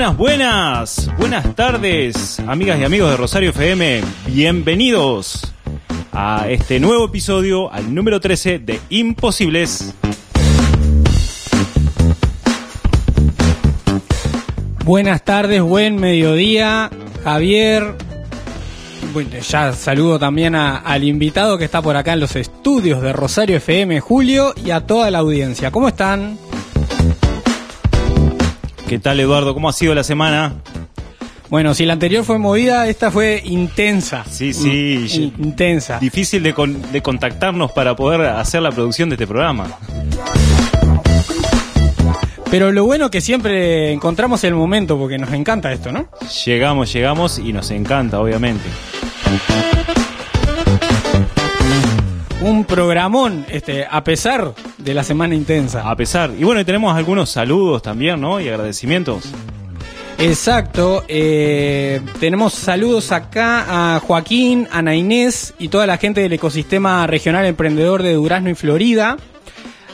Buenas, buenas, buenas tardes, amigas y amigos de Rosario FM. Bienvenidos a este nuevo episodio, al número 13 de Imposibles. Buenas tardes, buen mediodía, Javier. Bueno, ya saludo también al invitado que está por acá en los estudios de Rosario FM, Julio, y a toda la audiencia. ¿Cómo están? ¿Qué tal, Eduardo? ¿Cómo ha sido la semana? Bueno, si la anterior fue movida, esta fue intensa. Sí, sí, In- intensa. Difícil de, con- de contactarnos para poder hacer la producción de este programa. Pero lo bueno que siempre encontramos el momento, porque nos encanta esto, ¿no? Llegamos, llegamos y nos encanta, obviamente. Programón, este, a pesar de la semana intensa. A pesar. Y bueno, y tenemos algunos saludos también, ¿no? Y agradecimientos. Exacto. eh, tenemos saludos acá a Joaquín, Ana Inés y toda la gente del ecosistema regional emprendedor de Durazno y Florida.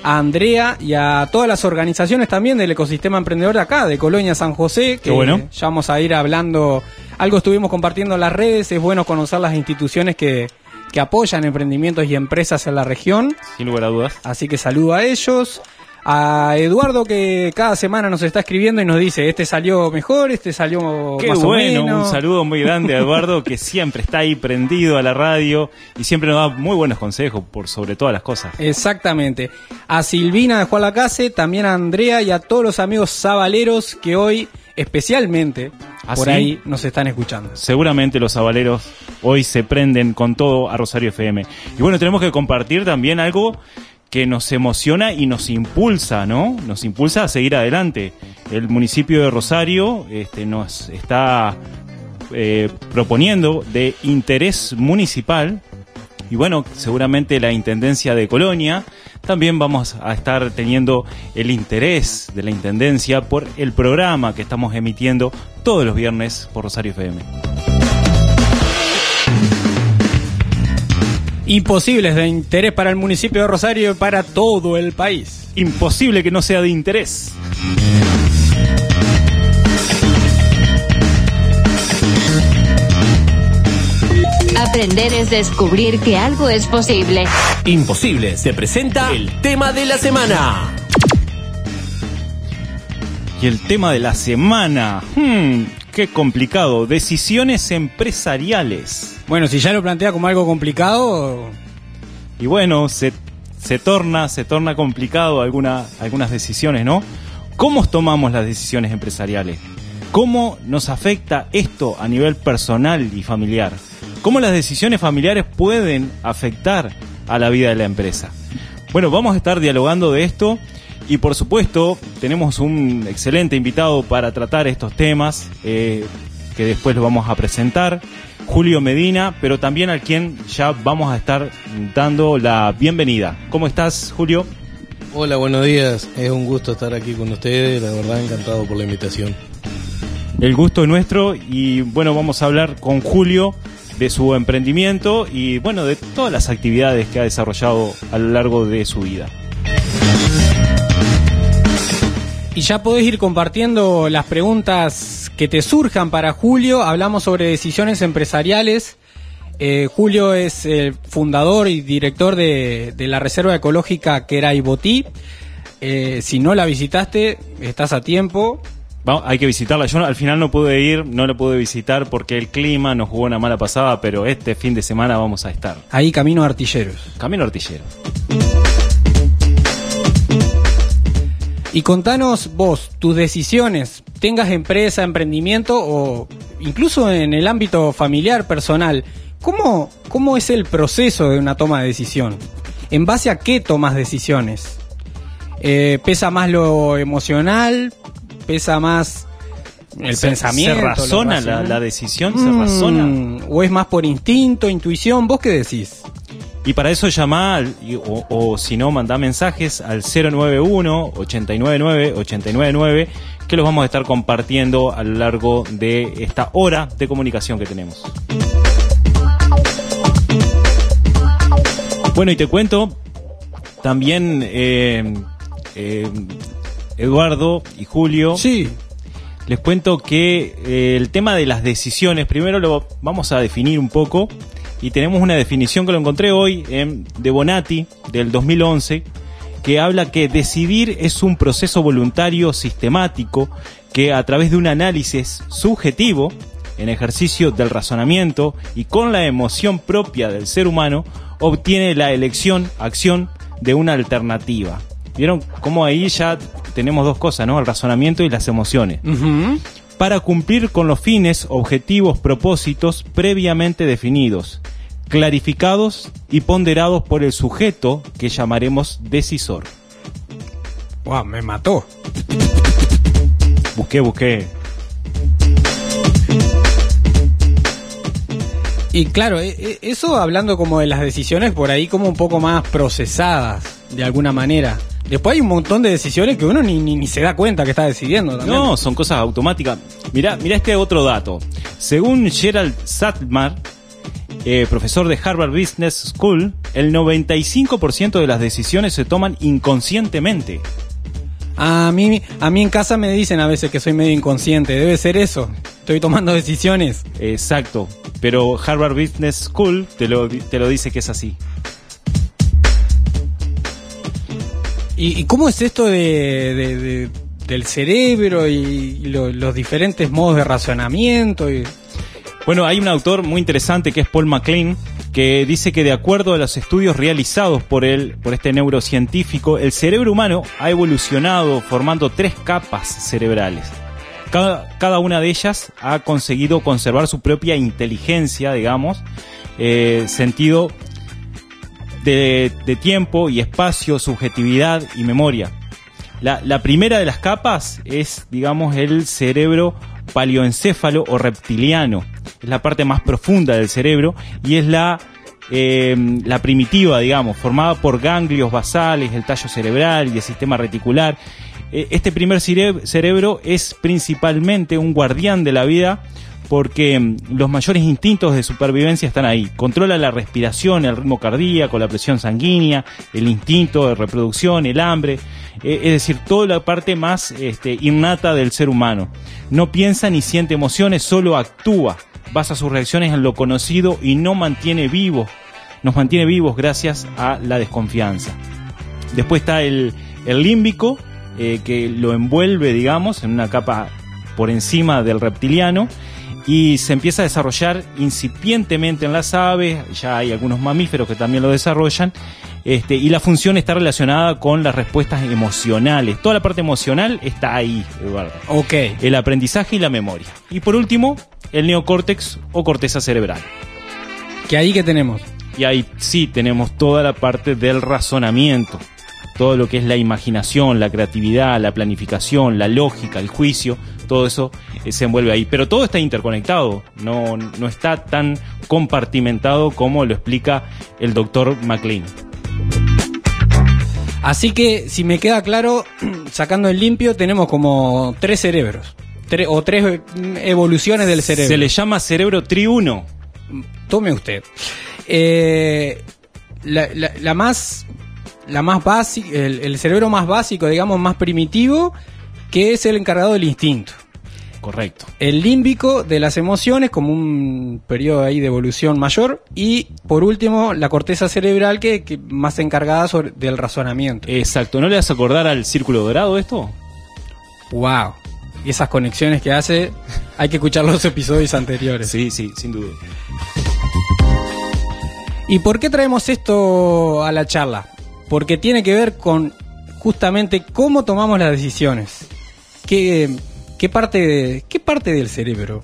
A Andrea y a todas las organizaciones también del ecosistema emprendedor de acá, de Colonia San José, que bueno. ya vamos a ir hablando. Algo estuvimos compartiendo en las redes, es bueno conocer las instituciones que, que apoyan emprendimientos y empresas en la región. Sin lugar a dudas. Así que saludo a ellos. A Eduardo que cada semana nos está escribiendo y nos dice, este salió mejor, este salió Qué más bueno, o menos. un saludo muy grande a Eduardo que siempre está ahí prendido a la radio y siempre nos da muy buenos consejos por sobre todas las cosas. Exactamente. A Silvina de Juan Lacase, también a Andrea y a todos los amigos sabaleros que hoy especialmente ¿Ah, por sí? ahí nos están escuchando. Seguramente los avaleros hoy se prenden con todo a Rosario FM. Y bueno, tenemos que compartir también algo que nos emociona y nos impulsa, ¿no? Nos impulsa a seguir adelante. El municipio de Rosario este, nos está eh, proponiendo de interés municipal y bueno, seguramente la Intendencia de Colonia también vamos a estar teniendo el interés de la Intendencia por el programa que estamos emitiendo todos los viernes por Rosario FM. Imposibles de interés para el municipio de Rosario y para todo el país. Imposible que no sea de interés. Aprender es descubrir que algo es posible. Imposibles. Se presenta el tema de la semana. Y el tema de la semana, hmm, qué complicado, decisiones empresariales. Bueno, si ya lo plantea como algo complicado, Y bueno, se, se torna, se torna complicado alguna, algunas decisiones, ¿no? ¿Cómo tomamos las decisiones empresariales? ¿Cómo nos afecta esto a nivel personal y familiar? ¿Cómo las decisiones familiares pueden afectar a la vida de la empresa? Bueno, vamos a estar dialogando de esto y por supuesto tenemos un excelente invitado para tratar estos temas eh, que después lo vamos a presentar. Julio Medina, pero también al quien ya vamos a estar dando la bienvenida. ¿Cómo estás, Julio? Hola, buenos días. Es un gusto estar aquí con ustedes. La verdad, encantado por la invitación. El gusto es nuestro y bueno, vamos a hablar con Julio de su emprendimiento y bueno, de todas las actividades que ha desarrollado a lo largo de su vida. Y ya podés ir compartiendo las preguntas que te surjan para Julio. Hablamos sobre decisiones empresariales. Eh, Julio es el fundador y director de, la Reserva Ecológica Queraibotí. Eh, si no la visitaste, estás a tiempo. Hay que visitarla. Yo al final no pude ir, no la pude visitar porque el clima nos jugó una mala pasada, pero este fin de semana vamos a estar. Ahí camino Artilleros. Camino Artillero. Y contanos vos, tus decisiones, tengas empresa, emprendimiento o incluso en el ámbito familiar, personal, ¿cómo, ¿cómo es el proceso de una toma de decisión? ¿En base a qué tomas decisiones? Eh, ¿Pesa más lo emocional? ¿Pesa más el Se- pensamiento? ¿Se razona la, decisión? ¿Se Mm, razona? ¿O es más por instinto, intuición? ¿Vos qué decís? Y para eso y- o, o si no, manda mensajes al 091-899-899, que los vamos a estar compartiendo a lo largo de esta hora de comunicación que tenemos. Bueno, y te cuento, también eh, eh, Eduardo y Julio, Sí. les cuento que eh, el tema de las decisiones, primero lo vamos a definir un poco y tenemos una definición que lo encontré hoy en, de Bonatti del 2011 que habla que decidir es un proceso voluntario sistemático que a través de un análisis subjetivo en ejercicio del razonamiento y con la emoción propia del ser humano obtiene la elección, acción de una alternativa. ¿Vieron cómo ahí ya tenemos dos cosas, ¿no? El razonamiento y las emociones para cumplir con los fines, objetivos, propósitos previamente definidos, clarificados y ponderados por el sujeto que llamaremos decisor. Buah, me mató. Busqué, busqué. Y claro, e- e- eso hablando como de las decisiones por ahí como un poco más procesadas, de alguna manera. Después hay un montón de decisiones que uno ni, ni, ni se da cuenta que está decidiendo también. No, son cosas automáticas. Mirá, mirá este otro dato. Según Gerald Satmar, eh, profesor de Harvard Business School, el 95% de las decisiones se toman inconscientemente. A mí, a mí en casa me dicen a veces que soy medio inconsciente, debe ser eso. Estoy tomando decisiones. Exacto. Pero Harvard Business School te lo, te lo dice que es así. ¿Y, cómo es esto de, de- de- del cerebro y, y lo- los diferentes modos de razonamiento? Y... Bueno, hay un autor muy interesante que es Paul MacLean, que dice que de acuerdo a los estudios realizados por él, por este neurocientífico, el cerebro humano ha evolucionado formando tres capas cerebrales. Cada, cada una de ellas ha conseguido conservar su propia inteligencia, digamos, eh, sentido de, tiempo y espacio, subjetividad y memoria. La, primera de las capas es, digamos, el cerebro paleoencéfalo o reptiliano. Es la parte más profunda del cerebro y es la, eh, la primitiva, digamos, formada por ganglios basales, el tallo cerebral y el sistema reticular. Eh, Este primer cere- cerebro es principalmente un guardián de la vida porque mm, los mayores instintos de supervivencia están ahí. Controla la respiración, el ritmo cardíaco, la presión sanguínea, el instinto de reproducción, el hambre, eh, es decir, toda la parte más este, innata del ser humano. No piensa ni siente emociones, solo actúa, basa sus reacciones en lo conocido y no mantiene vivos, nos mantiene vivos gracias a la desconfianza. Después está el, límbico, eh, que lo envuelve, digamos, en una capa por encima del reptiliano y se empieza a desarrollar incipientemente en las aves, ya hay algunos mamíferos que también lo desarrollan, este, y la función está relacionada con las respuestas emocionales. Toda la parte emocional está ahí, Eduardo. Ok. El aprendizaje y la memoria. Y por último, el neocórtex o corteza cerebral. ¿Que ahí que tenemos? Y ahí sí tenemos toda la parte del razonamiento, todo lo que es la imaginación, la creatividad, la planificación, la lógica, el juicio, todo eso eh, se envuelve ahí. Pero todo está interconectado, no, no está tan compartimentado como lo explica el doctor McLean. Así que, si me queda claro, sacando el limpio, tenemos como tres cerebros. Tre- o tres eh, evoluciones del cerebro. Se le llama cerebro triuno. Tome usted. Eh, la, la- la más, la más básica, el, el cerebro más básico, digamos, más primitivo, que es el encargado del instinto. Correcto. El límbico de las emociones, como un periodo ahí de evolución mayor. Y por último, la corteza cerebral, que, que más encargada sobre, del razonamiento. Exacto. ¿No le vas a acordar al círculo dorado esto? Wow. Y esas conexiones que hace, hay que escuchar los episodios anteriores. Sí, sí, sin duda. ¿Y por qué traemos esto a la charla? Porque tiene que ver con justamente cómo tomamos las decisiones. ¿Qué, qué parte, de- qué parte del cerebro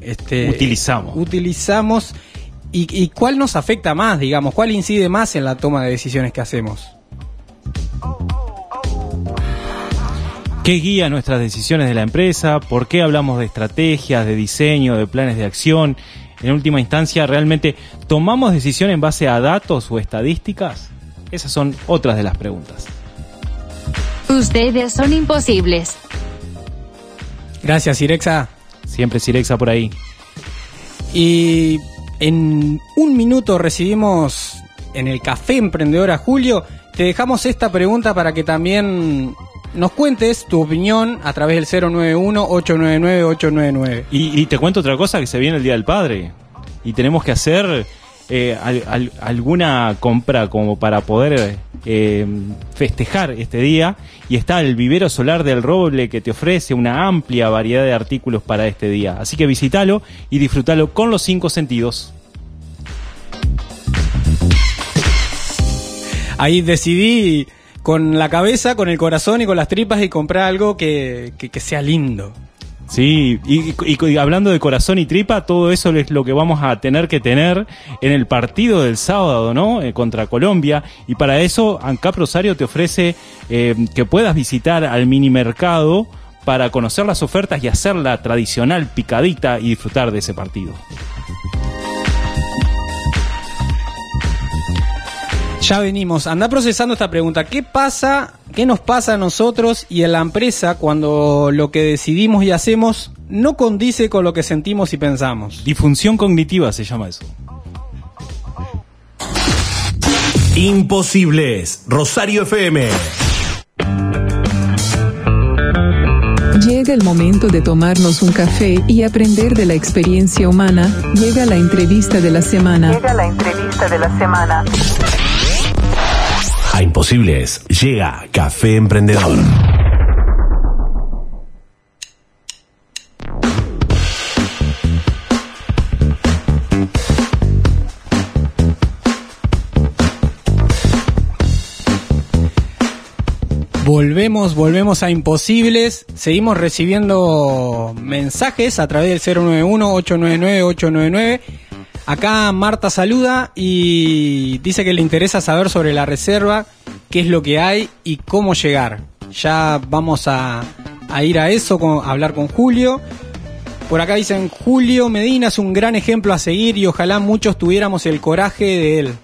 este, Utilizamos. utilizamos ¿Y, y cuál nos afecta más, digamos? ¿Cuál incide más en la toma de decisiones que hacemos? ¿Qué guía nuestras decisiones de la empresa? ¿Por qué hablamos de estrategias, de diseño, de planes de acción? En última instancia, ¿realmente tomamos decisión en base a datos o estadísticas? Esas son otras de las preguntas. Ustedes son imposibles. Gracias, Irexa. Siempre Sirexa por ahí. Y en un minuto recibimos en el Café Emprendedor a Julio. Te dejamos esta pregunta para que también nos cuentes tu opinión a través del 091-899-899. Y, y te cuento otra cosa, que se viene el Día del Padre. Y tenemos que hacer eh, al- al- alguna compra como para poder eh, festejar este día. Y está el vivero solar del roble que te ofrece una amplia variedad de artículos para este día. Así que visítalo y disfrútalo con los cinco sentidos. Ahí decidí con la cabeza, con el corazón y con las tripas y comprar algo que- que sea lindo. Sí, y, y- hablando de corazón y tripa, todo eso es lo que vamos a tener que tener en el partido del sábado, ¿no? Eh, contra Colombia. Y para eso, ANCAP Rosario te ofrece eh, que puedas visitar al mini mercado para conocer las ofertas y hacer la tradicional picadita y disfrutar de ese partido. Ya venimos. Anda procesando esta pregunta. ¿Qué pasa, qué nos pasa a nosotros y a la empresa cuando lo que decidimos y hacemos no condice con lo que sentimos y pensamos? Disfunción cognitiva se llama eso. Imposibles. Rosario FM. Llega el momento de tomarnos un café y aprender de la experiencia humana. Llega la entrevista de la semana. Llega la entrevista de la semana. Imposibles llega Café Emprendedor. Volvemos, volvemos a Imposibles. Seguimos recibiendo mensajes a través del 091-899-899. Acá Marta saluda y dice que le interesa saber sobre la reserva, qué es lo que hay y cómo llegar. Ya vamos a, ir a eso, a hablar con Julio. Por acá dicen, Julio Medina es un gran ejemplo a seguir y ojalá muchos tuviéramos el coraje de él.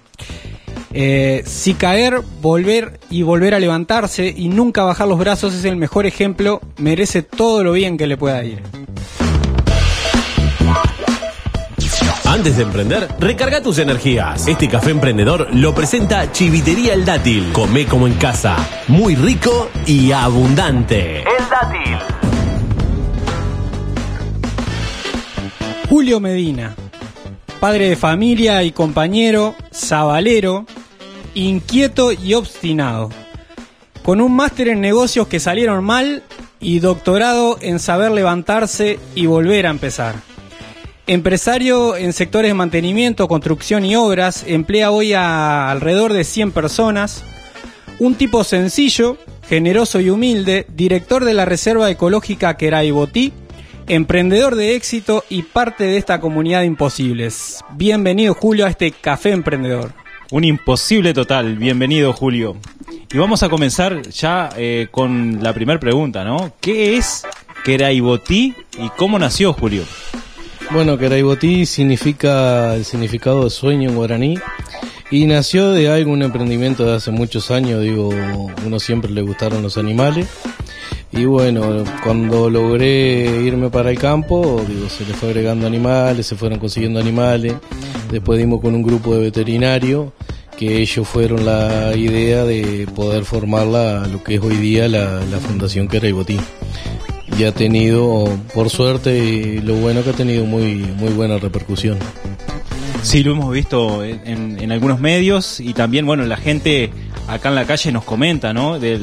Eh, si caer, volver y volver a levantarse y nunca bajar los brazos es el mejor ejemplo, merece todo lo bien que le pueda ir. Antes de emprender, recarga tus energías. Este café emprendedor lo presenta Chivitería El Dátil. Come como en casa. Muy rico y abundante. El dátil. Julio Medina, padre de familia y compañero, sabalero, inquieto y obstinado, con un máster en negocios que salieron mal y doctorado en saber levantarse y volver a empezar. Empresario en sectores de mantenimiento, construcción y obras, emplea hoy a alrededor de 100 personas. Un tipo sencillo, generoso y humilde, director de la Reserva Ecológica Queraibotí, emprendedor de éxito y parte de esta comunidad de imposibles. Bienvenido Julio a este café emprendedor. Un imposible total. Bienvenido, Julio. Y vamos a comenzar ya eh, con la primera pregunta, ¿no? ¿Qué es Queraibotí y cómo nació, Julio? Bueno, Queraibotí significa el significado de sueño en guaraní. Y nació de algún emprendimiento de hace muchos años, digo, uno siempre le gustaron los animales. Y bueno, cuando logré irme para el campo, digo, se le fue agregando animales, se fueron consiguiendo animales, después dimos con un grupo de veterinarios que ellos fueron la idea de poder formar la, lo que es hoy día la, la Fundación Queraibotí y ha tenido, por suerte, y lo bueno que ha tenido muy, muy buena repercusión. Sí, lo hemos visto en, en- algunos medios y también, bueno, la gente acá en la calle nos comenta, ¿no? De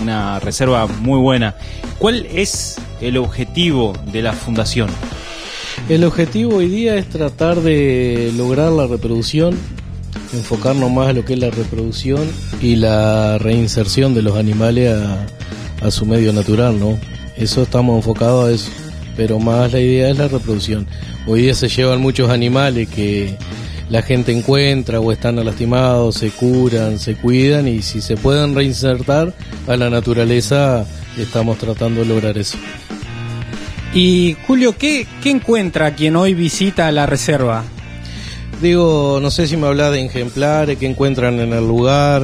una reserva muy buena. ¿Cuál es el objetivo de la fundación? El objetivo hoy día es tratar de lograr la reproducción, enfocarnos más a lo que es la reproducción y la reinserción de los animales a, a su medio natural, ¿no? Eso estamos enfocados a eso, pero más la idea es la reproducción. Hoy día se llevan muchos animales que la gente encuentra o están lastimados, se curan, se cuidan y si se pueden reinsertar a la naturaleza, estamos tratando de lograr eso. Y Julio, ¿qué, qué encuentra quien hoy visita la reserva? Digo, no sé si me habla de ejemplares que encuentran en el lugar.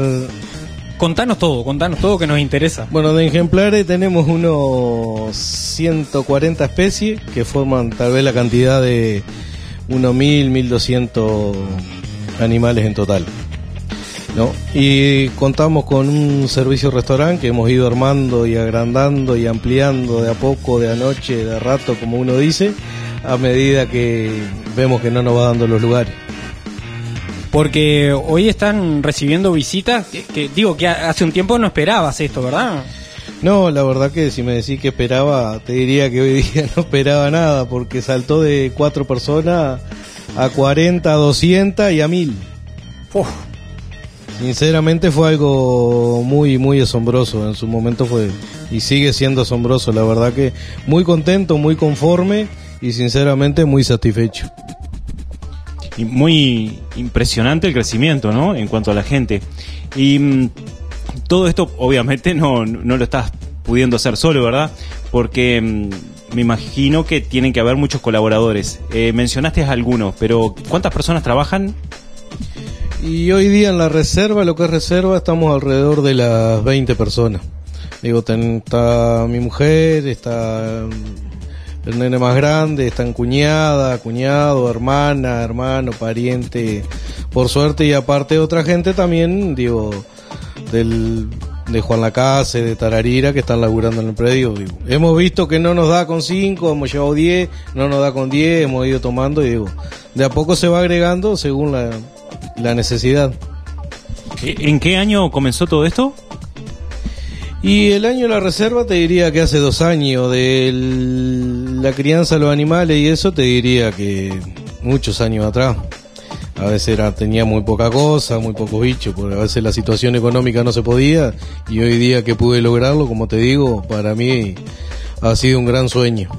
Contanos todo, contanos todo que nos interesa. Bueno, de ejemplares tenemos unos 140 especies que forman tal vez la cantidad de unos 1000, 1200 animales en total. ¿no? Y contamos con un servicio restaurante que hemos ido armando y agrandando y ampliando de a poco, de anoche, de rato, como uno dice, a medida que vemos que no nos va dando los lugares. Porque hoy están recibiendo visitas que, que digo que hace un tiempo no esperabas esto, ¿verdad? No, la verdad que si me decís que esperaba, te diría que hoy día no esperaba nada, porque saltó de cuatro personas a 40, a 200 y a 1000. Sinceramente fue algo muy, muy asombroso. En su momento fue y sigue siendo asombroso. La verdad que muy contento, muy conforme y sinceramente muy satisfecho. Muy impresionante el crecimiento, ¿no? En cuanto a la gente. Y mm, todo esto, obviamente, no, no lo estás pudiendo hacer solo, ¿verdad? Porque mm, me imagino que tienen que haber muchos colaboradores. Eh, mencionaste algunos, pero ¿cuántas personas trabajan? Y hoy día en la reserva, lo que es reserva, estamos alrededor de las 20 personas. Digo, está mi mujer, está el nene más grande, están cuñada, cuñado, hermana, hermano, pariente, por suerte, y aparte otra gente también, digo, del, de Juan Lacase, de Tararira, que están laburando en el predio. digo. Hemos visto que no nos da con 5, hemos llevado 10, no nos da con 10, hemos ido tomando y digo, de a poco se va agregando según la, la necesidad. ¿En qué año comenzó todo esto? Y el año de la reserva te diría que hace dos años, de la crianza de los animales y eso te diría que muchos años atrás. A veces era, tenía muy poca cosa, muy pocos bichos, porque a veces la situación económica no se podía y hoy día que pude lograrlo, como te digo, para mí ha sido un gran sueño.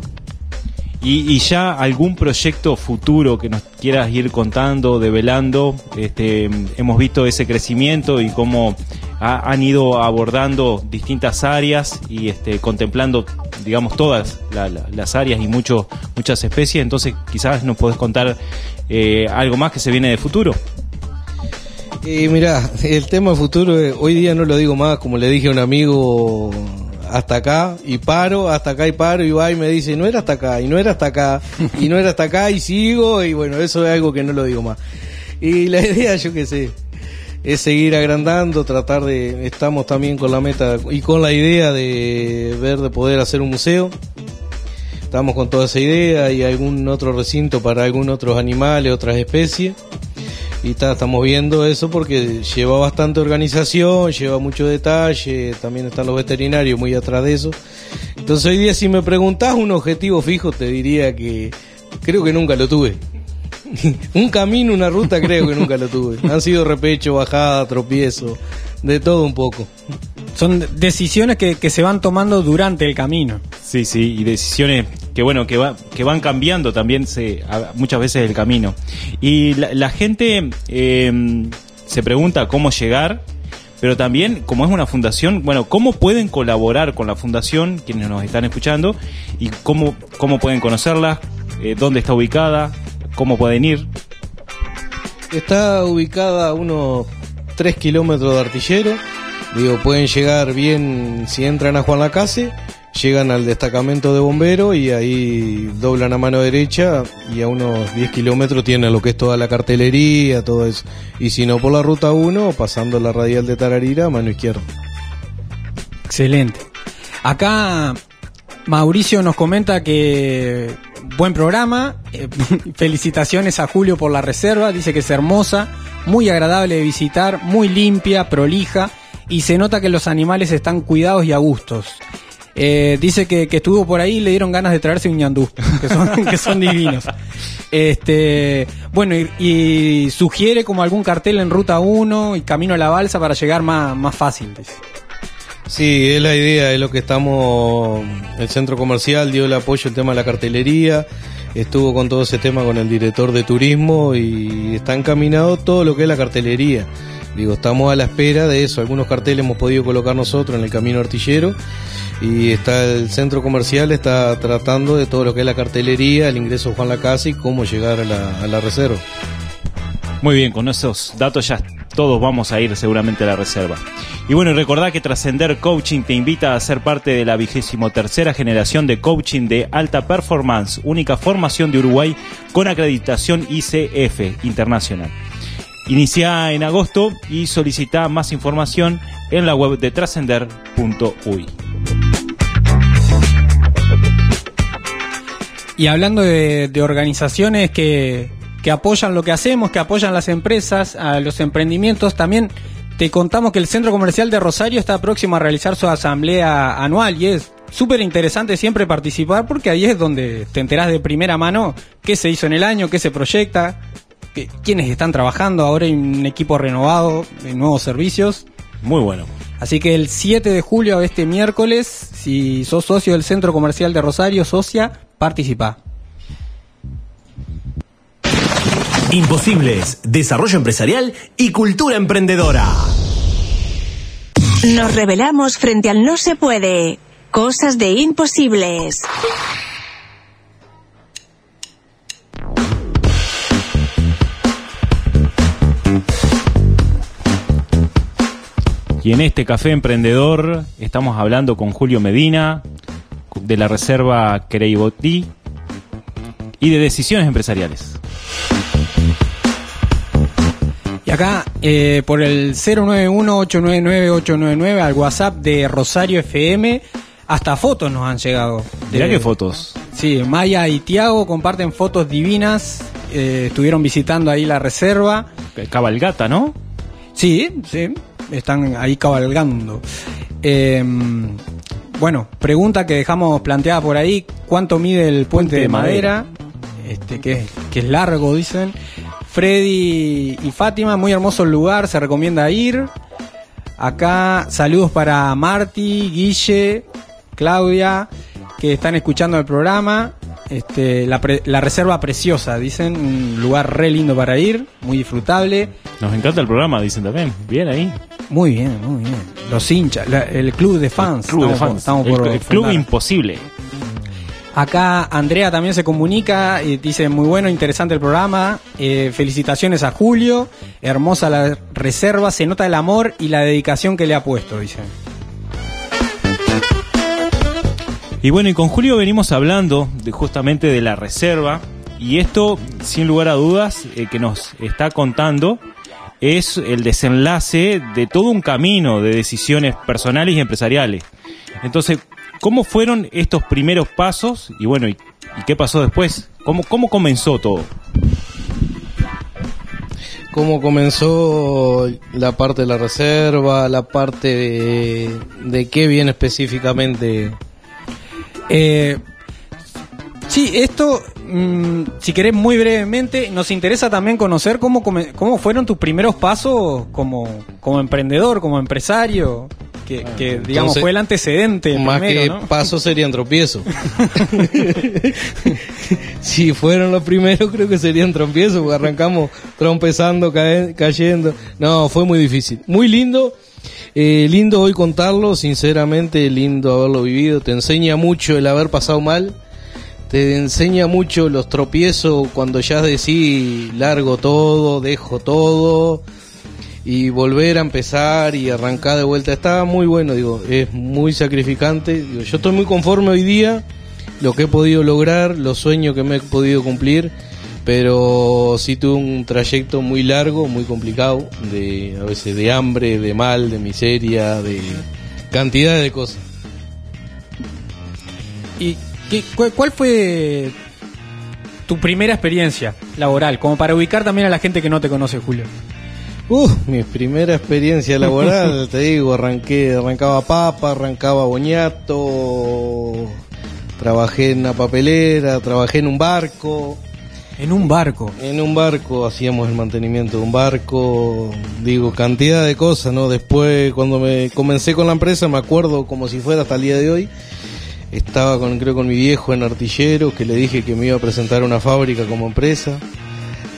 ¿Y, y ya algún proyecto futuro que nos quieras ir contando, develando? Este, hemos visto ese crecimiento y cómo ha- han ido abordando distintas áreas y este, contemplando, digamos, todas la- la- las áreas y muchos muchas especies. Entonces, quizás nos podés contar eh, algo más que se viene de futuro. Y mira, el tema futuro, eh, hoy día no lo digo más, como le dije a un amigo, hasta acá, y paro, hasta acá y paro, y va y me dice, no era hasta acá, y no era hasta acá, y no era hasta acá, y sigo, y bueno, eso es algo que no lo digo más. Y la idea, yo qué sé, es seguir agrandando, tratar de, estamos también con la meta y con la idea de ver de poder hacer un museo. Estamos con toda esa idea y algún otro recinto para algún otros animales, otras especies. Y ta, estamos viendo eso porque lleva bastante organización, lleva mucho detalle, también están los veterinarios muy atrás de eso. Entonces hoy día si me preguntás un objetivo fijo te diría que creo que nunca lo tuve. un camino, una ruta creo que nunca lo tuve. Han sido repecho, bajada, tropiezo, de todo un poco. Son decisiones que, que se van tomando durante el camino. Sí, sí, y decisiones que bueno, que, va, que van cambiando también se, muchas veces el camino. Y la, la gente eh, se pregunta cómo llegar, pero también, como es una fundación, bueno, cómo pueden colaborar con la fundación, quienes nos están escuchando, y cómo, cómo pueden conocerla, eh, dónde está ubicada, cómo pueden ir. Está ubicada a unos 3 kilómetros de artillero. Digo, pueden llegar bien si entran a Juan Lacase, llegan al destacamento de bomberos y ahí doblan a mano derecha y a unos 10 kilómetros tienen lo que es toda la cartelería, todo eso. Y si no por la ruta 1, pasando la radial de Tararira, a mano izquierda. Excelente. Acá Mauricio nos comenta que buen programa. eh, felicitaciones a Julio por la reserva. Dice que es hermosa, muy agradable de visitar, muy limpia, prolija y se nota que los animales están cuidados y a gustos. Eh, dice que, estuvo por ahí y le dieron ganas de traerse un ñandú, que son, que son divinos. Este, bueno, y, y sugiere como algún cartel en ruta 1 y camino a la balsa para llegar más, más fácil. dice. Sí, es la idea, es lo que estamos. El centro comercial dio el apoyo al tema de la cartelería. estuvo con todo ese tema con el director de turismo y está encaminado todo lo que es la cartelería. Digo, estamos a la espera de eso. Algunos carteles hemos podido colocar nosotros en el camino artillero y está el centro comercial está tratando de todo lo que es la cartelería, el ingreso Juan Lacasa y cómo llegar a la, a la reserva. Muy bien, con esos datos ya todos vamos a ir seguramente a la reserva. Y bueno, recordá que Trascender Coaching te invita a ser parte de la vigésimo tercera generación de coaching de alta performance, única formación de Uruguay con acreditación ICF internacional. Inicia en agosto y solicita más información en la web de trascender.uy. Y hablando de, de organizaciones que, que apoyan lo que hacemos, que apoyan las empresas, a los emprendimientos, también te contamos que el Centro Comercial de Rosario está próximo a realizar su asamblea anual y es súper interesante siempre participar porque ahí es donde te enterás de primera mano qué se hizo en el año, qué se proyecta, quiénes están trabajando, ahora hay un equipo renovado, de nuevos servicios. Muy bueno. Así que el 7 de julio, este miércoles, si sos socio del Centro Comercial de Rosario, socia, participa. Imposibles, desarrollo empresarial y cultura emprendedora. Nos revelamos frente al no se puede. Cosas de imposibles. Y en este café emprendedor estamos hablando con Julio Medina de la Reserva Creibotí y de decisiones empresariales. Y acá, eh, por el 091-899-899 al WhatsApp de Rosario FM, hasta fotos nos han llegado. Mirá De- qué fotos. Sí, Maya y Tiago comparten fotos divinas. eh, estuvieron visitando ahí la reserva. Cabalgata, ¿no? Sí, sí, están ahí cabalgando. Eh, bueno, pregunta que dejamos planteada por ahí, ¿cuánto mide el puente, de madera? Este, que, que es largo, dicen. Freddy y Fátima, muy hermoso el lugar, se recomienda ir. Acá saludos para Marty, Guille, Claudia, que están escuchando el programa. Este, la, pre- la reserva preciosa, dicen, un lugar re lindo para ir, muy disfrutable. Nos encanta el programa, dicen también. Bien ahí. Muy bien, muy bien. Los hinchas, la- el club de fans. Club de estamos por- fans. estamos El- por el Club. Imposible. Acá Andrea también se comunica y dice muy bueno, interesante el programa. Eh, felicitaciones a Julio. Hermosa la reserva. Se nota el amor y la dedicación que le ha puesto, dice. Y bueno, y con Julio venimos hablando justamente de la reserva. Y esto, sin lugar a dudas, eh, que nos está contando es el desenlace de todo un camino de decisiones personales y empresariales. Entonces, ¿cómo fueron estos primeros pasos? Y bueno, ¿y, y qué pasó después? ¿Cómo, ¿Cómo comenzó todo? cómo comenzó la parte de la reserva, la parte de, de qué viene específicamente. Eh, sí, esto, mm, si querés muy brevemente, nos interesa también conocer cómo, cómo fueron tus primeros pasos como, como emprendedor, como empresario, que, que, digamos Entonces, fue el antecedente. Más primero, que ¿no? pasos serían tropiezos. si fueron los primeros, creo que serían tropiezos, porque arrancamos trompezando, cae- cayendo. No, fue muy difícil. Muy lindo. eh, lindo hoy contarlo, sinceramente, lindo haberlo vivido. Te enseña mucho el haber pasado mal. Te enseña mucho los tropiezos cuando ya decís largo todo, dejo todo y volver a empezar y arrancar de vuelta. Está muy bueno, digo, es muy sacrificante. Digo, yo estoy muy conforme hoy día, lo que he podido lograr, los sueños que me he podido cumplir, pero sí tuve un trayecto muy largo, muy complicado, de a veces de hambre, de mal, de miseria, de cantidad de cosas. ¿Y qué- cu- cuál fue tu primera experiencia laboral? Como para ubicar también a la gente que no te conoce, Julio. Uh, mi primera experiencia laboral, te digo, arranqué, arrancaba papa, arrancaba boñato, trabajé en una papelera, trabajé en un barco. En un barco. En un barco hacíamos el mantenimiento de un barco, digo, cantidad de cosas, ¿no? Después, cuando me comencé con la empresa, me acuerdo como si fuera hasta el día de hoy, estaba con, creo, con mi viejo en artillero, que le dije que me iba a presentar una fábrica como empresa.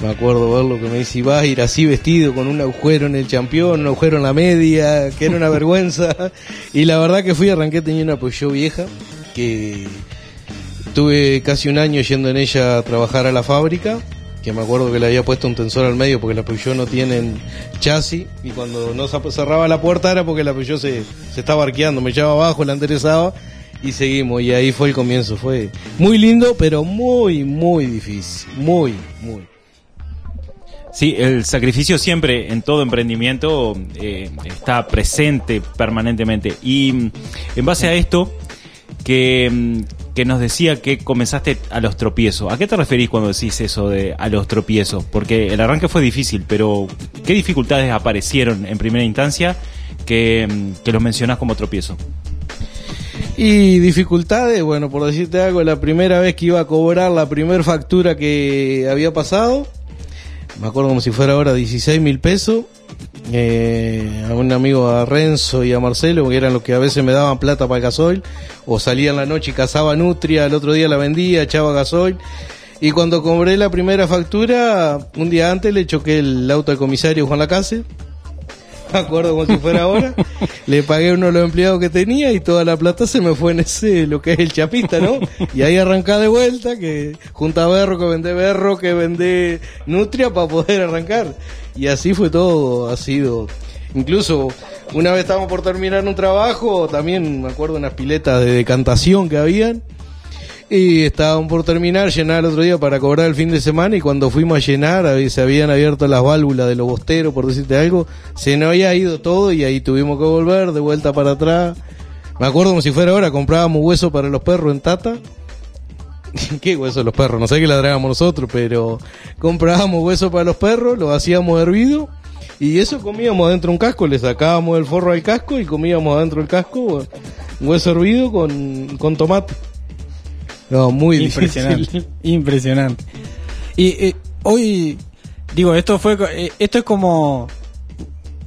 Me acuerdo verlo que me dice, vas a ir así vestido con un agujero en el champión, un agujero en la media, que era una vergüenza. Y la verdad que fui, arranqué, tenía una Peugeot vieja, que tuve casi un año yendo en ella a trabajar a la fábrica, que me acuerdo que le había puesto un tensor al medio porque la Peugeot no tienen chasis, y cuando no cerraba la puerta era porque la Peugeot se, se estaba arqueando, me echaba abajo, la enderezaba, y seguimos, y ahí fue el comienzo, fue muy lindo, pero muy, muy difícil, muy, muy. Sí, el sacrificio siempre en todo emprendimiento eh, está presente permanentemente. Y mm, en base a esto, que, mm, que nos decía que comenzaste a los tropiezos. ¿A qué te referís cuando decís eso de a los tropiezos? Porque el arranque fue difícil, pero ¿qué dificultades aparecieron en primera instancia que, mm, que los mencionás como tropiezo? Y dificultades, bueno, por decirte algo, la primera vez que iba a cobrar la primera factura que había pasado, me acuerdo como si fuera ahora 16 mil pesos, eh, a un amigo, a Renzo y a Marcelo, que eran los que a veces me daban plata para el gasoil, o salía en la noche y cazaba nutria, el otro día la vendía, echaba gasoil. Y cuando cobré la primera factura, un día antes le choqué el auto al comisario Juan Lacase, me acuerdo como si fuera ahora, le pagué uno de los empleados que tenía y toda la plata se me fue en ese, lo que es el chapista, ¿no? Y ahí arrancá de vuelta, que junta berro, que vende berro, que vende nutria para poder arrancar. Y así fue todo, ha sido, incluso una vez estábamos por terminar un trabajo, también me acuerdo unas piletas de decantación que habían, y estaban por terminar, llenar el otro día para cobrar el fin de semana y cuando fuimos a llenar se habían abierto las válvulas de los bosteros, por decirte algo, se nos había ido todo y ahí tuvimos que volver de vuelta para atrás. Me acuerdo como si fuera ahora, comprábamos hueso para los perros en Tata. ¿Qué hueso los perros? No sé qué ladrábamos nosotros, pero comprábamos hueso para los perros, lo hacíamos hervido y eso comíamos adentro de un casco, le sacábamos el forro al casco y comíamos adentro del casco hueso hervido con, con tomate. No, muy Impresionante. difícil. Impresionante. Y eh, hoy, digo, esto fue, eh, esto es como,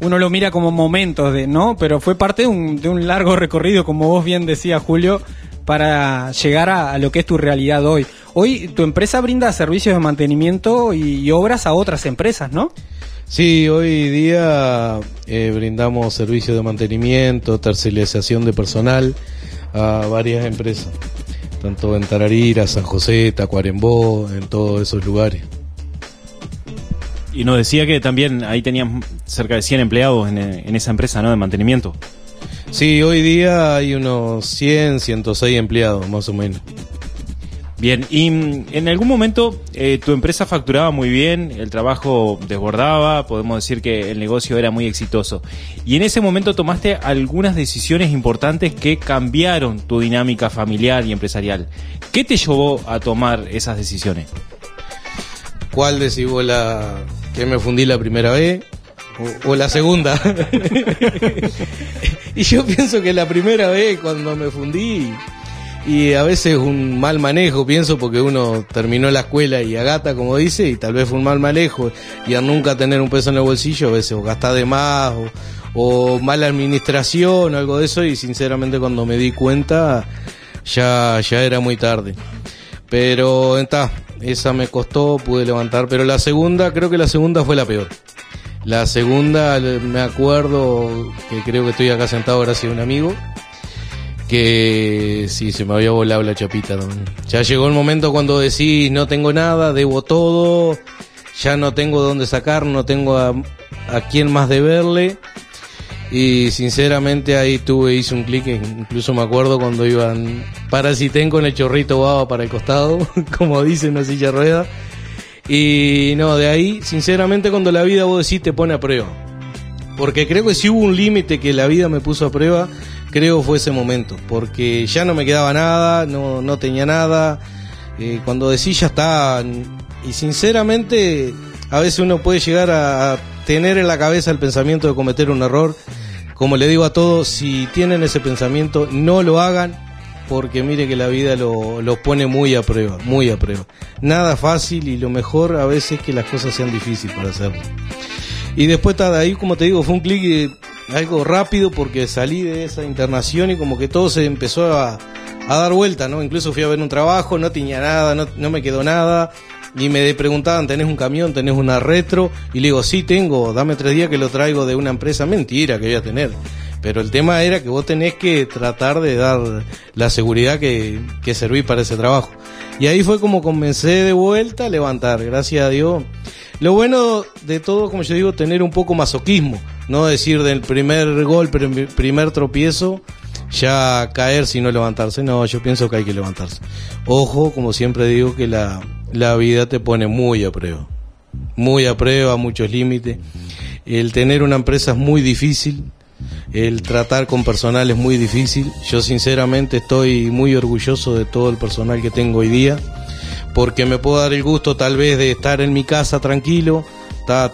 uno lo mira como momentos de, ¿no? Pero fue parte de un, de un largo recorrido, como vos bien decías, Julio, para llegar a, a lo que es tu realidad hoy. Hoy tu empresa brinda servicios de mantenimiento y, y obras a otras empresas, ¿no? Sí, hoy día eh, brindamos servicios de mantenimiento, tercerización de personal a varias empresas, tanto en Tararira, San José, Tacuarembó, en todos esos lugares. Y nos decía que también ahí tenían cerca de 100 empleados en, en esa empresa, ¿no? De mantenimiento. Sí, hoy día hay unos 100, 106 empleados, más o menos. Bien, y mm, en algún momento eh, tu empresa facturaba muy bien, el trabajo desbordaba, podemos decir que el negocio era muy exitoso. Y en ese momento tomaste algunas decisiones importantes que cambiaron tu dinámica familiar y empresarial. ¿Qué te llevó a tomar esas decisiones? ¿Cuál decís vos la que me fundí la primera vez? O, o la segunda. y yo pienso que la primera vez cuando me fundí, y a veces un mal manejo, pienso, porque uno terminó la escuela y agata, como dice, y tal vez fue un mal manejo, y a nunca tener un peso en el bolsillo, a veces o gastar de más, o, mala administración, o algo de eso, y sinceramente cuando me di cuenta, ya, ya era muy tarde. Pero está, esa me costó, pude levantar, pero la segunda, creo que la segunda fue la peor. La segunda, me acuerdo que creo que estoy acá sentado gracias a un amigo, que sí, se me había volado la chapita. ¿no? Ya llegó el momento cuando decís, no tengo nada, debo todo, ya no tengo dónde sacar, no tengo a, a quién más deberle. Y sinceramente ahí tuve, hice un clic, incluso me acuerdo cuando iban parasiten con el chorrito baba para el costado, como dicen una silla rueda. Y no, de ahí, sinceramente cuando la vida vos decís te pone a prueba. Porque creo que si hubo un límite que la vida me puso a prueba, creo fue ese momento. Porque ya no me quedaba nada, no, no tenía nada. Eh, cuando decís ya está. Y sinceramente, a veces uno puede llegar a, tener en la cabeza el pensamiento de cometer un error. Como le digo a todos, si tienen ese pensamiento, no lo hagan. Porque mire que la vida lo, lo pone muy a prueba, muy a prueba. Nada fácil y lo mejor a veces es que las cosas sean difíciles para hacerlo. Y después está de ahí, como te digo, fue un clic eh, algo rápido porque salí de esa internación y como que todo se empezó a, a dar vuelta, ¿no? Incluso fui a ver un trabajo, no tenía nada, no, no me quedó nada. Y me preguntaban, ¿tenés un camión? ¿Tenés una retro? Y le digo, sí tengo, dame tres días que lo traigo de una empresa. Mentira que voy a tener. Pero el tema era que vos tenés que tratar de dar la seguridad que, que serví para ese trabajo. Y ahí fue como comencé de vuelta a levantar, gracias a Dios. Lo bueno de todo, como yo digo, tener un poco masoquismo. No decir del primer golpe, primer tropiezo, ya caer si no levantarse. No, yo pienso que hay que levantarse. Ojo, como siempre digo, que la, la vida te pone muy a prueba. Muy a prueba, muchos límites. El tener una empresa es muy difícil. El tratar con personal es muy difícil. Yo sinceramente estoy muy orgulloso de todo el personal que tengo hoy día. Porque me puedo dar el gusto tal vez de estar en mi casa tranquilo.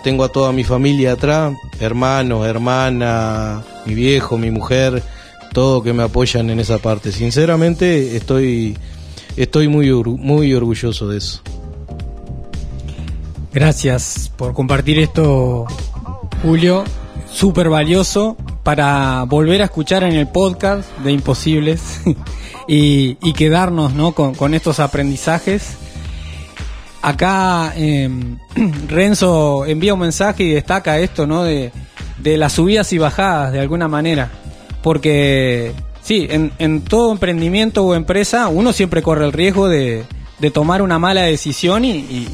Tengo a toda mi familia atrás. Hermanos, hermana, mi viejo, mi mujer. Todo que me apoyan en esa parte. Sinceramente estoy, estoy muy, muy orgulloso de eso. Gracias por compartir esto, Julio. Súper valioso para volver a escuchar en el podcast de Imposibles y, quedarnos ¿no? con, estos aprendizajes. Acá eh, Renzo envía un mensaje y destaca esto ¿no? de, de las subidas y bajadas de alguna manera. Porque sí, en, en todo emprendimiento o empresa uno siempre corre el riesgo de, de tomar una mala decisión y-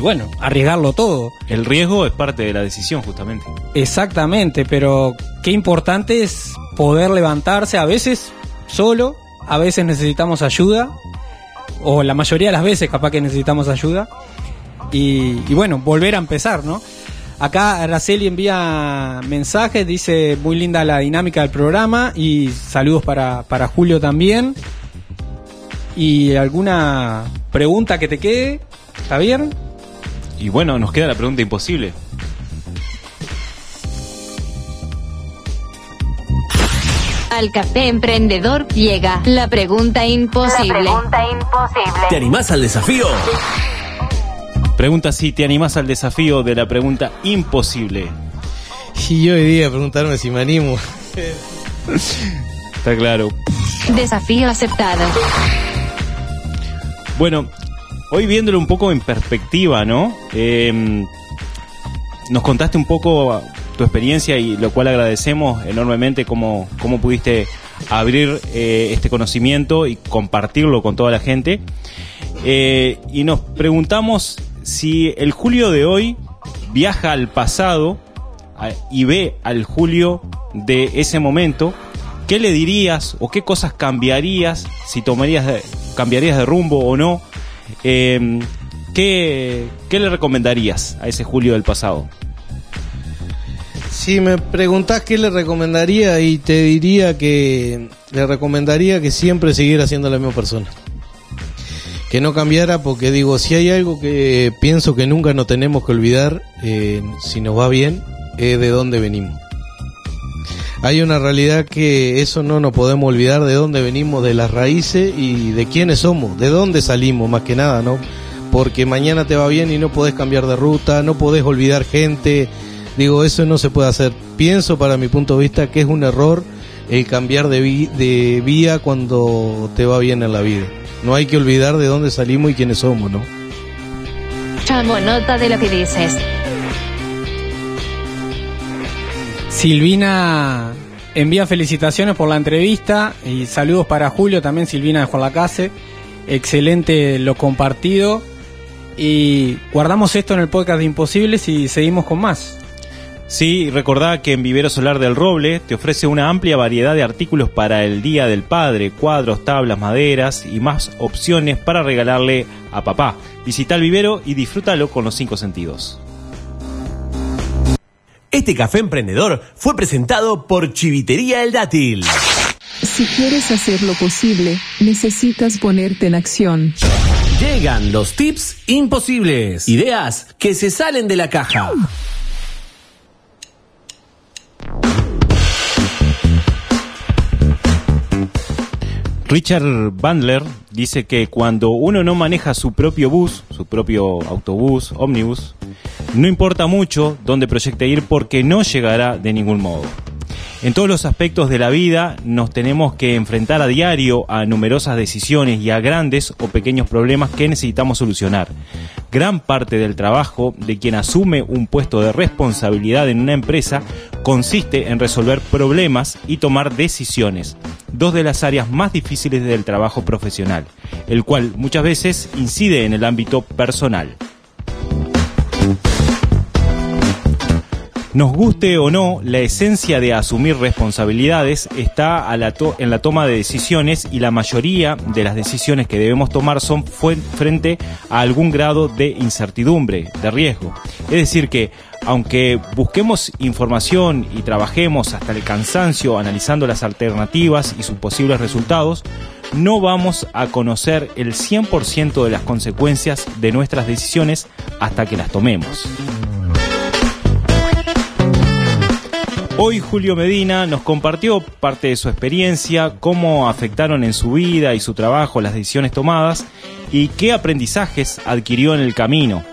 y- bueno, arriesgarlo todo. El riesgo es parte de la decisión, justamente. Exactamente, pero qué importante es poder levantarse, a veces solo, a veces necesitamos ayuda, o la mayoría de las veces capaz que necesitamos ayuda, y, y bueno, volver a empezar, ¿no? Acá Araceli envía mensajes, dice muy linda la dinámica del programa y saludos para, para Julio también. ¿Y alguna pregunta que te quede? ¿Está bien? Y bueno, nos queda la pregunta imposible. Al café emprendedor llega la pregunta imposible. La pregunta imposible. ¿Te animás al desafío? Pregunta si te animás al desafío de la pregunta imposible. Y yo hoy día preguntarme si me animo. Está claro. Desafío aceptado. Bueno, hoy viéndolo un poco en perspectiva, ¿no? Eh, nos contaste un poco tu experiencia y lo cual agradecemos enormemente cómo, cómo pudiste abrir eh, este conocimiento y compartirlo con toda la gente. Eh, y nos preguntamos si el Julio de hoy viaja al pasado y ve al Julio de ese momento, ¿qué le dirías o qué cosas cambiarías si tomarías cambiarías de rumbo o no? Eh, ¿qué, ¿Qué le recomendarías a ese Julio del pasado? Si me preguntás qué le recomendaría y te diría que le recomendaría que siempre siguiera siendo la misma persona. Que no cambiara porque digo, si hay algo que pienso que nunca nos tenemos que olvidar, eh, si nos va bien, es de dónde venimos. Hay una realidad que eso no nos podemos olvidar de dónde venimos, de las raíces y de quiénes somos, de dónde salimos más que nada, ¿no? Porque mañana te va bien y no podés cambiar de ruta, no podés olvidar gente, digo, eso no se puede hacer. Pienso para mi punto de vista que es un error el cambiar de, vi- de vía cuando te va bien en la vida. No hay que olvidar de dónde salimos y quiénes somos, ¿no? Tomo nota de lo que dices. Silvina envía felicitaciones por la entrevista y saludos para Julio, también Silvina de Juan Lacase. Excelente lo compartido. Y guardamos esto en el podcast de Imposibles y seguimos con más. Sí, recordá que en Vivero Solar del Roble te ofrece una amplia variedad de artículos para el Día del Padre, cuadros, tablas, maderas y más opciones para regalarle a papá. Visita el vivero y disfrútalo con los cinco sentidos. Este café emprendedor fue presentado por Chivitería El Dátil. Si quieres hacer lo posible, necesitas ponerte en acción. Llegan los tips imposibles. Ideas que se salen de la caja. Richard Bandler dice que cuando uno no maneja su propio bus, su propio autobús, ómnibus, no importa mucho dónde proyecte ir porque no llegará de ningún modo. En todos los aspectos de la vida nos tenemos que enfrentar a diario a numerosas decisiones y a grandes o pequeños problemas que necesitamos solucionar. Gran parte del trabajo de quien asume un puesto de responsabilidad en una empresa consiste en resolver problemas y tomar decisiones, dos de las áreas más difíciles del trabajo profesional, el cual muchas veces incide en el ámbito personal. Nos guste o no, la esencia de asumir responsabilidades está en la toma de decisiones y la mayoría de las decisiones que debemos tomar son frente a algún grado de incertidumbre, de riesgo. Es decir que, aunque busquemos información y trabajemos hasta el cansancio analizando las alternativas y sus posibles resultados, no vamos a conocer el 100% de las consecuencias de nuestras decisiones hasta que las tomemos. Hoy Julio Medina nos compartió parte de su experiencia, cómo afectaron en su vida y su trabajo las decisiones tomadas y qué aprendizajes adquirió en el camino.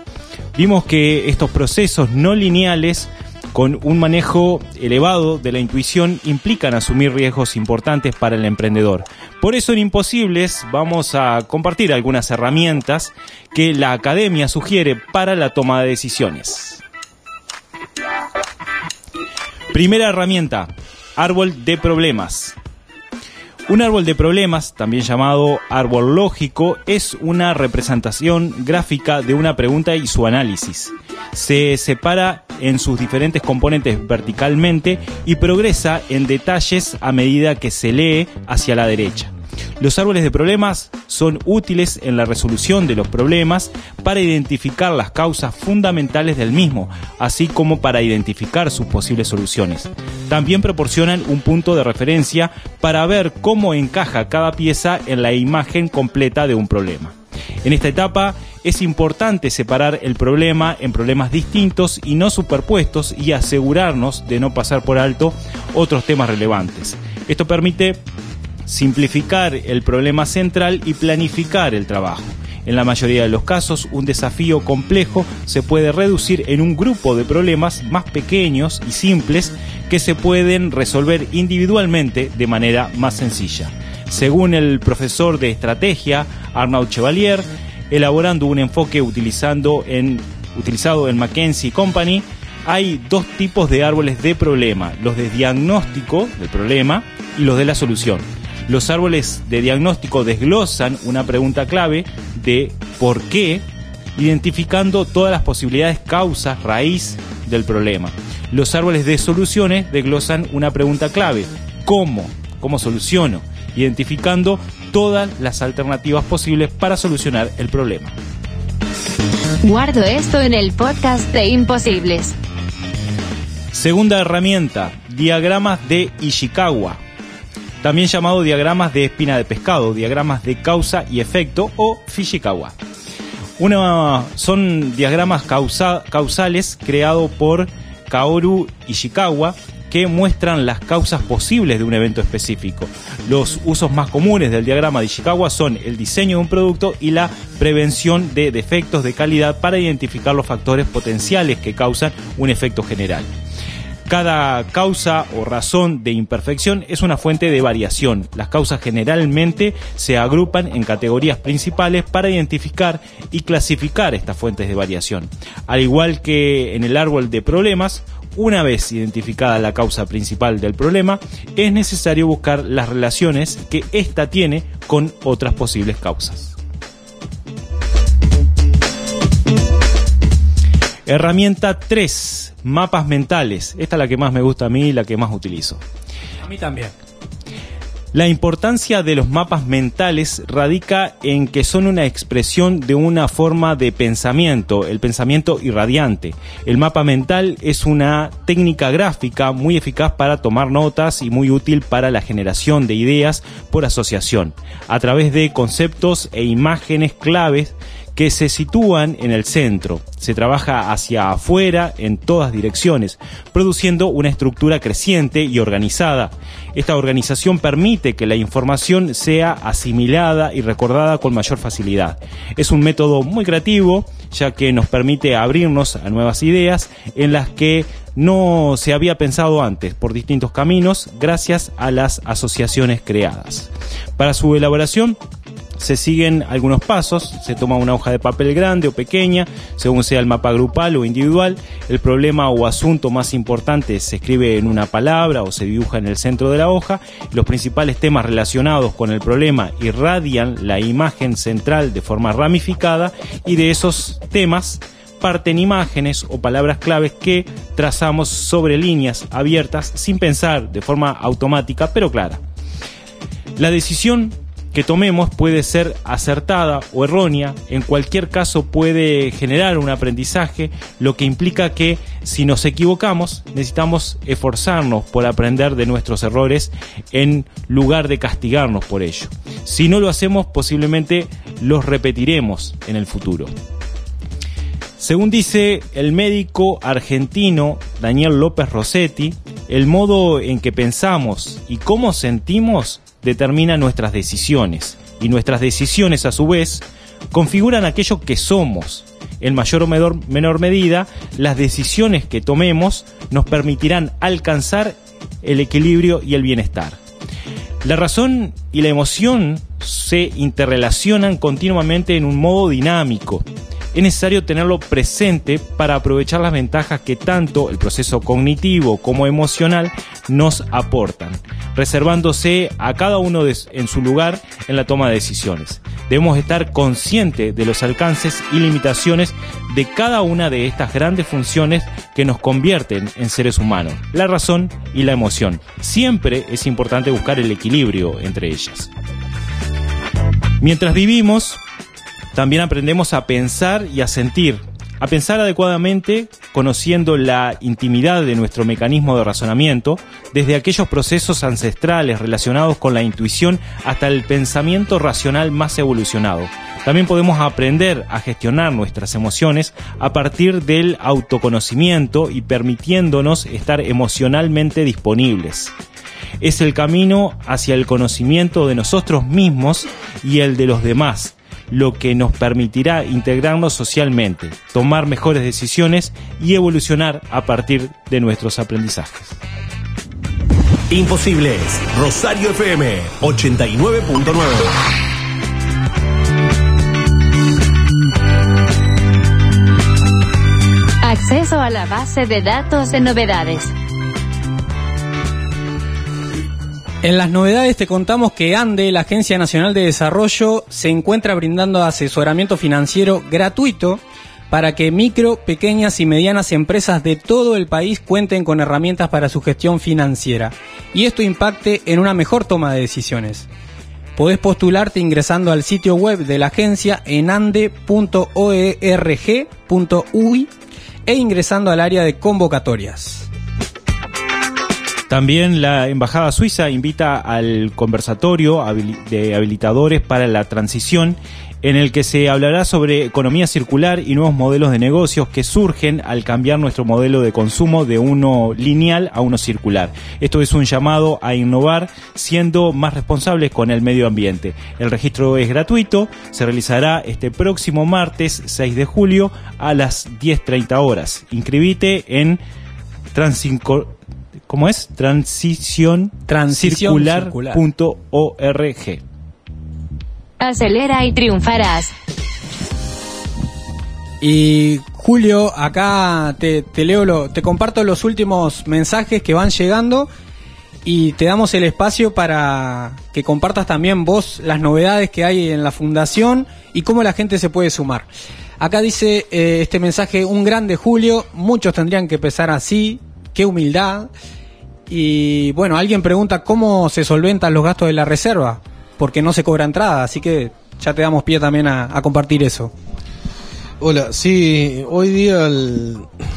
Vimos que estos procesos no lineales con un manejo elevado de la intuición implican asumir riesgos importantes para el emprendedor. Por eso en Imposibles vamos a compartir algunas herramientas que la academia sugiere para la toma de decisiones. Primera herramienta, árbol de problemas. Un árbol de problemas, también llamado árbol lógico, es una representación gráfica de una pregunta y su análisis. Se separa en sus diferentes componentes verticalmente y progresa en detalles a medida que se lee hacia la derecha. Los árboles de problemas son útiles en la resolución de los problemas para identificar las causas fundamentales del mismo, así como para identificar sus posibles soluciones. También proporcionan un punto de referencia para ver cómo encaja cada pieza en la imagen completa de un problema. En esta etapa es importante separar el problema en problemas distintos y no superpuestos y asegurarnos de no pasar por alto otros temas relevantes. Esto permite simplificar el problema central y planificar el trabajo. En la mayoría de los casos, un desafío complejo se puede reducir en un grupo de problemas más pequeños y simples que se pueden resolver individualmente de manera más sencilla. Según el profesor de estrategia Arnaud Chevalier, elaborando un enfoque utilizando en, utilizado en McKinsey Company, hay dos tipos de árboles de problema, los de diagnóstico del problema y los de la solución. Los árboles de diagnóstico desglosan una pregunta clave de por qué, identificando todas las posibilidades causas, raíz del problema. Los árboles de soluciones desglosan una pregunta clave, ¿cómo? ¿Cómo soluciono? Identificando todas las alternativas posibles para solucionar el problema. Guardo esto en el podcast de Imposibles. Segunda herramienta, diagramas de Ishikawa. También llamado diagramas de espina de pescado, diagramas de causa y efecto o Fishikawa. Una, son diagramas causa- causales creados por Kaoru Ishikawa que muestran las causas posibles de un evento específico. Los usos más comunes del diagrama de Ishikawa son el diseño de un producto y la prevención de defectos de calidad para identificar los factores potenciales que causan un efecto general. Cada causa o razón de imperfección es una fuente de variación. Las causas generalmente se agrupan en categorías principales para identificar y clasificar estas fuentes de variación. Al igual que en el árbol de problemas, una vez identificada la causa principal del problema, es necesario buscar las relaciones que ésta tiene con otras posibles causas. Herramienta 3, mapas mentales. Esta es la que más me gusta a mí y la que más utilizo. A mí también. La importancia de los mapas mentales radica en que son una expresión de una forma de pensamiento, el pensamiento irradiante. El mapa mental es una técnica gráfica muy eficaz para tomar notas y muy útil para la generación de ideas por asociación, a través de conceptos e imágenes claves que se sitúan en el centro. Se trabaja hacia afuera en todas direcciones, produciendo una estructura creciente y organizada. Esta organización permite que la información sea asimilada y recordada con mayor facilidad. Es un método muy creativo, ya que nos permite abrirnos a nuevas ideas en las que no se había pensado antes por distintos caminos gracias a las asociaciones creadas. Para su elaboración se siguen algunos pasos, se toma una hoja de papel grande o pequeña, según sea el mapa grupal o individual, el problema o asunto más importante se escribe en una palabra o se dibuja en el centro de la hoja, los principales temas relacionados con el problema irradian la imagen central de forma ramificada y de esos temas parten imágenes o palabras claves que trazamos sobre líneas abiertas sin pensar de forma automática pero clara. La decisión que tomemos puede ser acertada o errónea, en cualquier caso puede generar un aprendizaje, lo que implica que si nos equivocamos necesitamos esforzarnos por aprender de nuestros errores en lugar de castigarnos por ello. Si no lo hacemos posiblemente los repetiremos en el futuro. Según dice el médico argentino Daniel López Rossetti, el modo en que pensamos y cómo sentimos determina nuestras decisiones y nuestras decisiones a su vez configuran aquello que somos. En mayor o menor, menor medida, las decisiones que tomemos nos permitirán alcanzar el equilibrio y el bienestar. La razón y la emoción se interrelacionan continuamente en un modo dinámico es necesario tenerlo presente para aprovechar las ventajas que tanto el proceso cognitivo como emocional nos aportan, reservándose a cada uno en su lugar en la toma de decisiones. Debemos estar conscientes de los alcances y limitaciones de cada una de estas grandes funciones que nos convierten en seres humanos, la razón y la emoción. Siempre es importante buscar el equilibrio entre ellas. Mientras vivimos, también aprendemos a pensar y a sentir, a pensar adecuadamente, conociendo la intimidad de nuestro mecanismo de razonamiento, desde aquellos procesos ancestrales relacionados con la intuición hasta el pensamiento racional más evolucionado. También podemos aprender a gestionar nuestras emociones a partir del autoconocimiento y permitiéndonos estar emocionalmente disponibles es el camino hacia el conocimiento de nosotros mismos y el de los demás, lo que nos permitirá integrarnos socialmente, tomar mejores decisiones y evolucionar a partir de nuestros aprendizajes. Imposibles, Rosario FM 89.9. Acceso a la base de datos de novedades. En las novedades te contamos que ANDE, la Agencia Nacional de Desarrollo, se encuentra brindando asesoramiento financiero gratuito para que micro, pequeñas y medianas empresas de todo el país cuenten con herramientas para su gestión financiera y esto impacte en una mejor toma de decisiones. Podés postularte ingresando al sitio web de la agencia en ande.org.uy e ingresando al área de convocatorias. También la Embajada Suiza invita al conversatorio de habilitadores para la transición en el que se hablará sobre economía circular y nuevos modelos de negocios que surgen al cambiar nuestro modelo de consumo de uno lineal a uno circular. Esto es un llamado a innovar siendo más responsables con el medio ambiente. El registro es gratuito, se realizará este próximo martes 6 de julio a las 10.30 horas. Inscribite en Transinco ¿Cómo es? Transición, circular.org. Acelera y triunfarás. Y Julio, acá te, leo, lo, te comparto los últimos mensajes que van llegando y te damos el espacio para que compartas también vos las novedades que hay en la fundación y cómo la gente se puede sumar. Acá dice eh, este mensaje, un grande Julio, muchos tendrían que empezar así, qué humildad. Y bueno, alguien pregunta cómo se solventan los gastos de la reserva, porque no se cobra entrada, así que ya te damos pie también a, compartir eso. Hola, sí, hoy día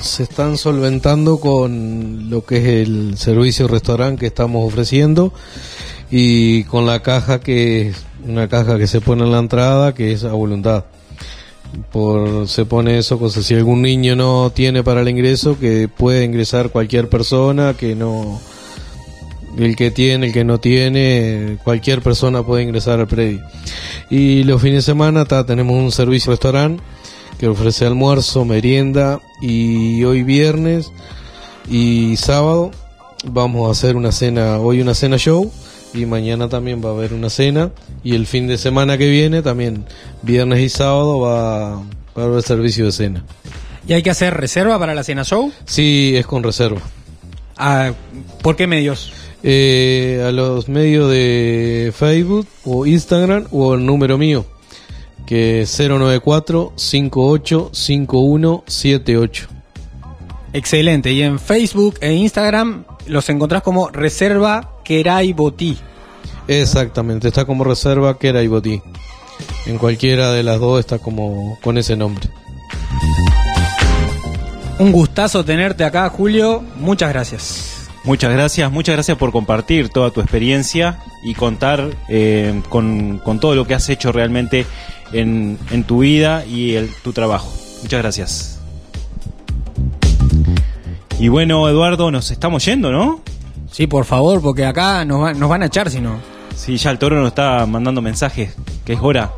se están solventando con lo que es el servicio restaurante que estamos ofreciendo y con la caja que es una caja que se pone en la entrada que es a voluntad. Por se pone eso, cosa si algún niño no tiene para el ingreso, que puede ingresar cualquier persona, que no el que tiene, el que no tiene, cualquier persona puede ingresar al predio. Y los fines de semana ta, tenemos un servicio restaurante que ofrece almuerzo, merienda y hoy viernes y sábado vamos a hacer una cena, hoy una cena show y mañana también va a haber una cena y el fin de semana que viene también viernes y sábado va, va a haber servicio de cena. ¿Y hay que hacer reserva para la cena show? Sí, es con reserva. Ah, ¿Por qué medios? Eh, a los medios de Facebook o Instagram o el número mío que es 094 585178 Excelente. Y en Facebook e Instagram los encontrás como Reserva Kerai Botí. Exactamente, está como reserva Kerai Botí. En cualquiera de las dos está como con ese nombre. Un gustazo tenerte acá, Julio. Muchas gracias. Muchas gracias, muchas gracias por compartir toda tu experiencia y contar eh, con, con, todo lo que has hecho realmente en, en tu vida y el, tu trabajo. Muchas gracias. Y bueno, Eduardo, nos estamos yendo, ¿no? Sí, por favor, porque acá nos, va, nos van a echar si no. Sí, ya el toro nos está mandando mensajes, que es hora.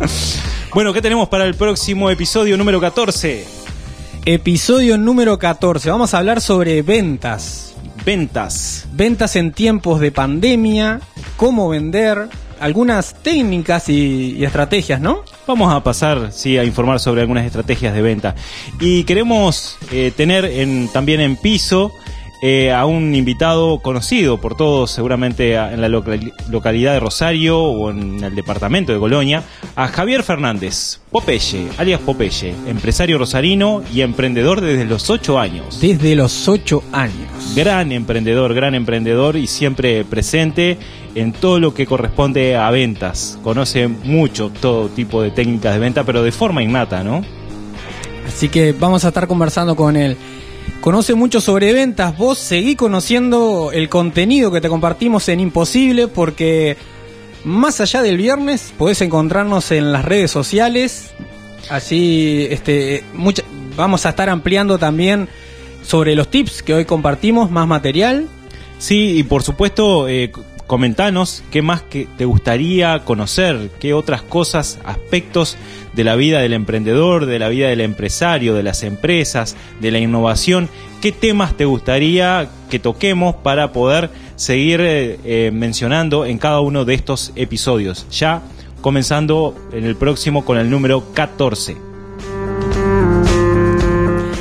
bueno, ¿qué tenemos para el próximo episodio número 14? Episodio número 14. Vamos a hablar sobre ventas. Ventas. Ventas en tiempos de pandemia, cómo vender, algunas técnicas y, y, estrategias, ¿no? Vamos a pasar, sí, a informar sobre algunas estrategias de venta. Y queremos eh, tener en, también en piso eh, a un invitado conocido por todos, seguramente en la local, localidad de Rosario o en el departamento de Colonia, a Javier Fernández, Popeye, alias Popeye, empresario rosarino y emprendedor desde los 8 años. Desde los 8 años. Gran emprendedor, gran emprendedor y siempre presente en todo lo que corresponde a ventas. Conoce mucho todo tipo de técnicas de venta, pero de forma innata, ¿no? Así que vamos a estar conversando con él. Conoce mucho sobre ventas, vos seguí conociendo el contenido que te compartimos en Imposible porque más allá del viernes podés encontrarnos en las redes sociales. Así este, vamos a estar ampliando también sobre los tips que hoy compartimos, más material. Sí, y por supuesto, eh, comentanos qué más que te gustaría conocer, qué otras cosas, aspectos de la vida del emprendedor, de la vida del empresario, de las empresas, de la innovación, qué temas te gustaría que toquemos para poder seguir eh, mencionando en cada uno de estos episodios. Ya comenzando en el próximo con el número 14.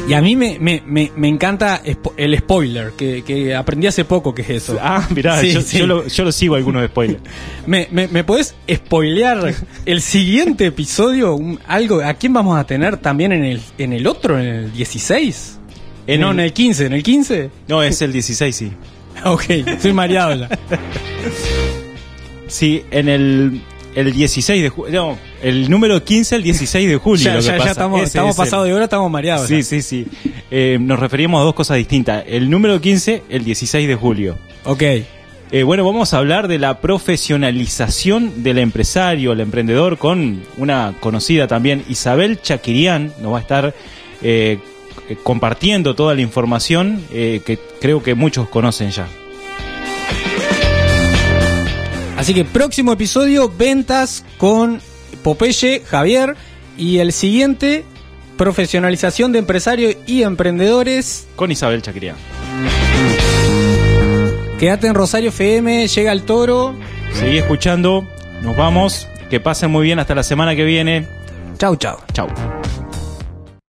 Y a mí me, me, me, me encanta el spoiler, que, que, aprendí hace poco que es eso. Ah, mirá, sí, yo, sí. Yo, lo, yo, lo, sigo algunos spoilers. ¿Me, me, me podés spoilear el siguiente episodio? Un, algo ¿A quién vamos a tener también en el, en el otro, en el 16? En no, el, en el 15, ¿en el 15? No, es el 16, sí. ok, estoy mareado ya. sí, en el el 16 de julio. No, el número 15 el 16 de julio. ya, ya, ya, estamos, estamos pasados de hora, estamos mareados. Sí, ya. sí, sí. Eh, nos referíamos a dos cosas distintas. El número 15, el 16 de julio. Ok. Eh, bueno, vamos a hablar de la profesionalización del empresario, el emprendedor, con una conocida también, Isabel Chaquirián, nos va a estar eh, compartiendo toda la información eh, que creo que muchos conocen ya. Así que próximo episodio, ventas con Popeye, Javier. Y el siguiente, profesionalización de empresarios y emprendedores. Con Isabel Chaquirián. Quédate en Rosario FM, llega el toro. Seguí escuchando, nos vamos. Que pasen muy bien hasta la semana que viene. Chau, chau. Chau.